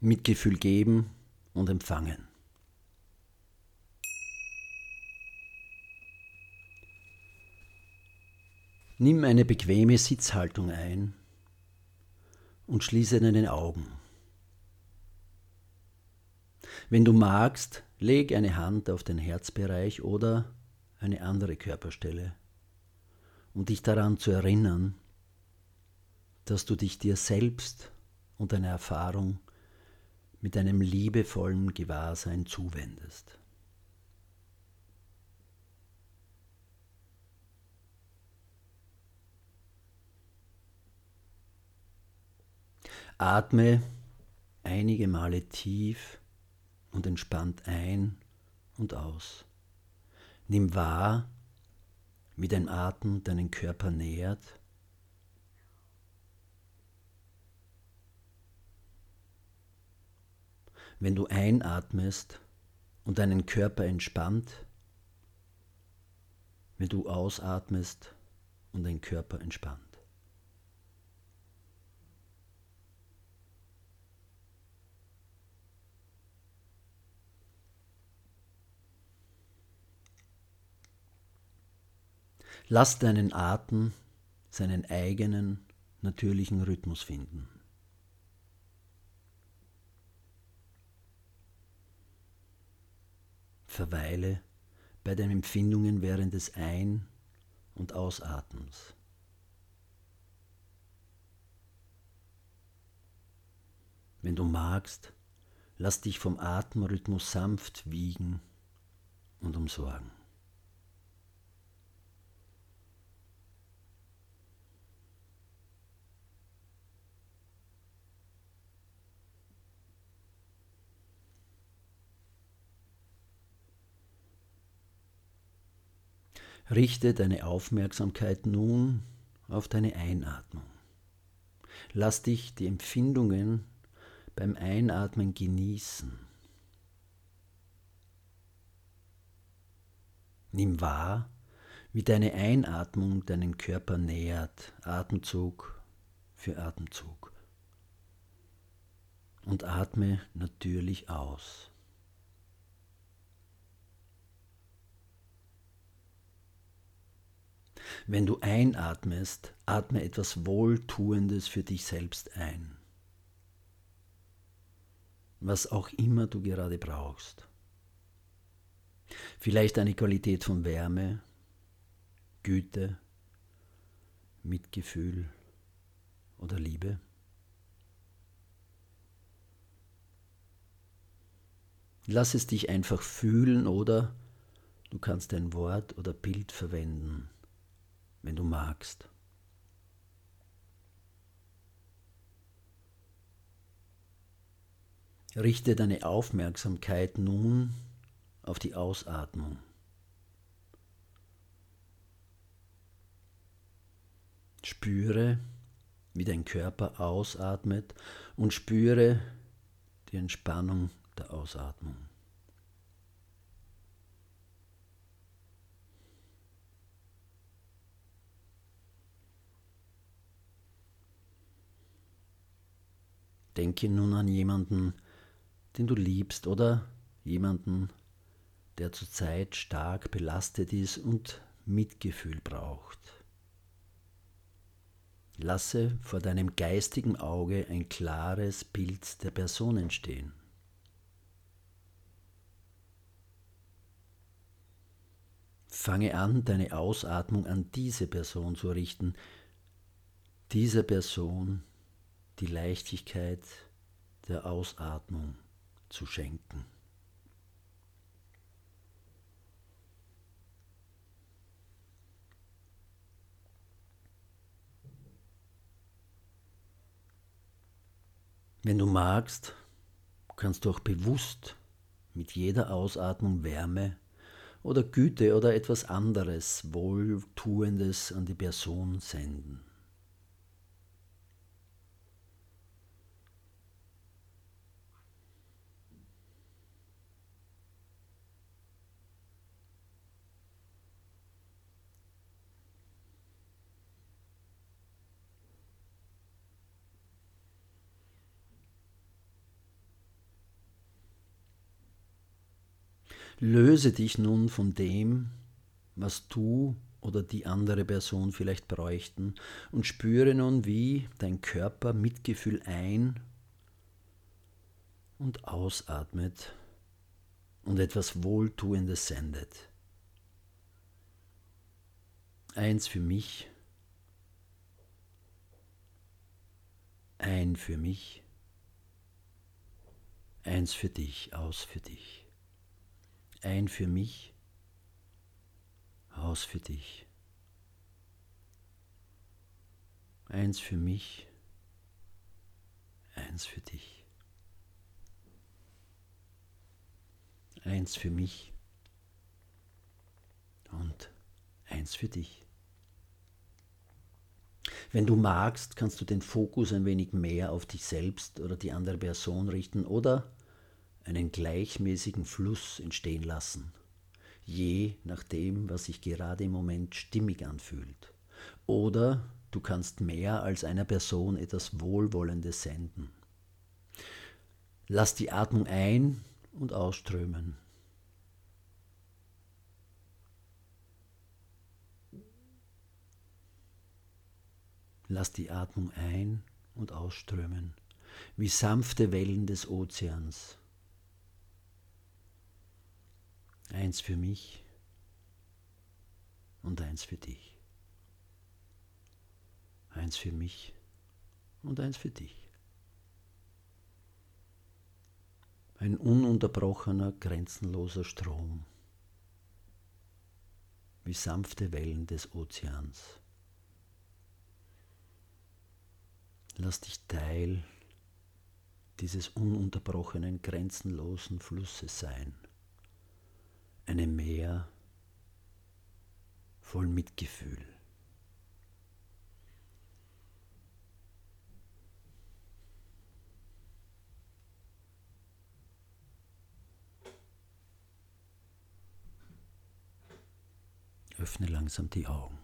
Mitgefühl geben und empfangen. Nimm eine bequeme Sitzhaltung ein und schließe deine Augen. Wenn du magst, leg eine Hand auf den Herzbereich oder eine andere Körperstelle, um dich daran zu erinnern, dass du dich dir selbst und deiner Erfahrung mit einem liebevollen Gewahrsein zuwendest. Atme einige Male tief und entspannt ein und aus. Nimm wahr, wie dein Atem deinen Körper nähert. Wenn du einatmest und deinen Körper entspannt, wenn du ausatmest und dein Körper entspannt. Lass deinen Atem seinen eigenen natürlichen Rhythmus finden. Verweile bei deinen Empfindungen während des Ein- und Ausatmens. Wenn du magst, lass dich vom Atemrhythmus sanft wiegen und umsorgen. Richte deine Aufmerksamkeit nun auf deine Einatmung. Lass dich die Empfindungen beim Einatmen genießen. Nimm wahr, wie deine Einatmung deinen Körper nähert, Atemzug für Atemzug. Und atme natürlich aus. Wenn du einatmest, atme etwas Wohltuendes für dich selbst ein. Was auch immer du gerade brauchst. Vielleicht eine Qualität von Wärme, Güte, Mitgefühl oder Liebe. Lass es dich einfach fühlen oder du kannst ein Wort oder Bild verwenden wenn du magst. Richte deine Aufmerksamkeit nun auf die Ausatmung. Spüre, wie dein Körper ausatmet und spüre die Entspannung der Ausatmung. Denke nun an jemanden, den du liebst oder jemanden, der zurzeit stark belastet ist und Mitgefühl braucht. Lasse vor deinem geistigen Auge ein klares Bild der Person entstehen. Fange an, deine Ausatmung an diese Person zu richten, dieser Person, die Leichtigkeit der Ausatmung zu schenken. Wenn du magst, kannst du auch bewusst mit jeder Ausatmung Wärme oder Güte oder etwas anderes Wohltuendes an die Person senden. Löse dich nun von dem, was du oder die andere Person vielleicht bräuchten und spüre nun, wie dein Körper Mitgefühl ein und ausatmet und etwas Wohltuendes sendet. Eins für mich, ein für mich, eins für dich, aus für dich. Ein für mich, aus für dich. Eins für mich, eins für dich. Eins für mich und eins für dich. Wenn du magst, kannst du den Fokus ein wenig mehr auf dich selbst oder die andere Person richten oder einen gleichmäßigen Fluss entstehen lassen, je nachdem, was sich gerade im Moment stimmig anfühlt. Oder du kannst mehr als einer Person etwas Wohlwollendes senden. Lass die Atmung ein und ausströmen. Lass die Atmung ein und ausströmen, wie sanfte Wellen des Ozeans. Eins für mich und eins für dich. Eins für mich und eins für dich. Ein ununterbrochener, grenzenloser Strom, wie sanfte Wellen des Ozeans. Lass dich Teil dieses ununterbrochenen, grenzenlosen Flusses sein. Einem Meer voll Mitgefühl. Öffne langsam die Augen.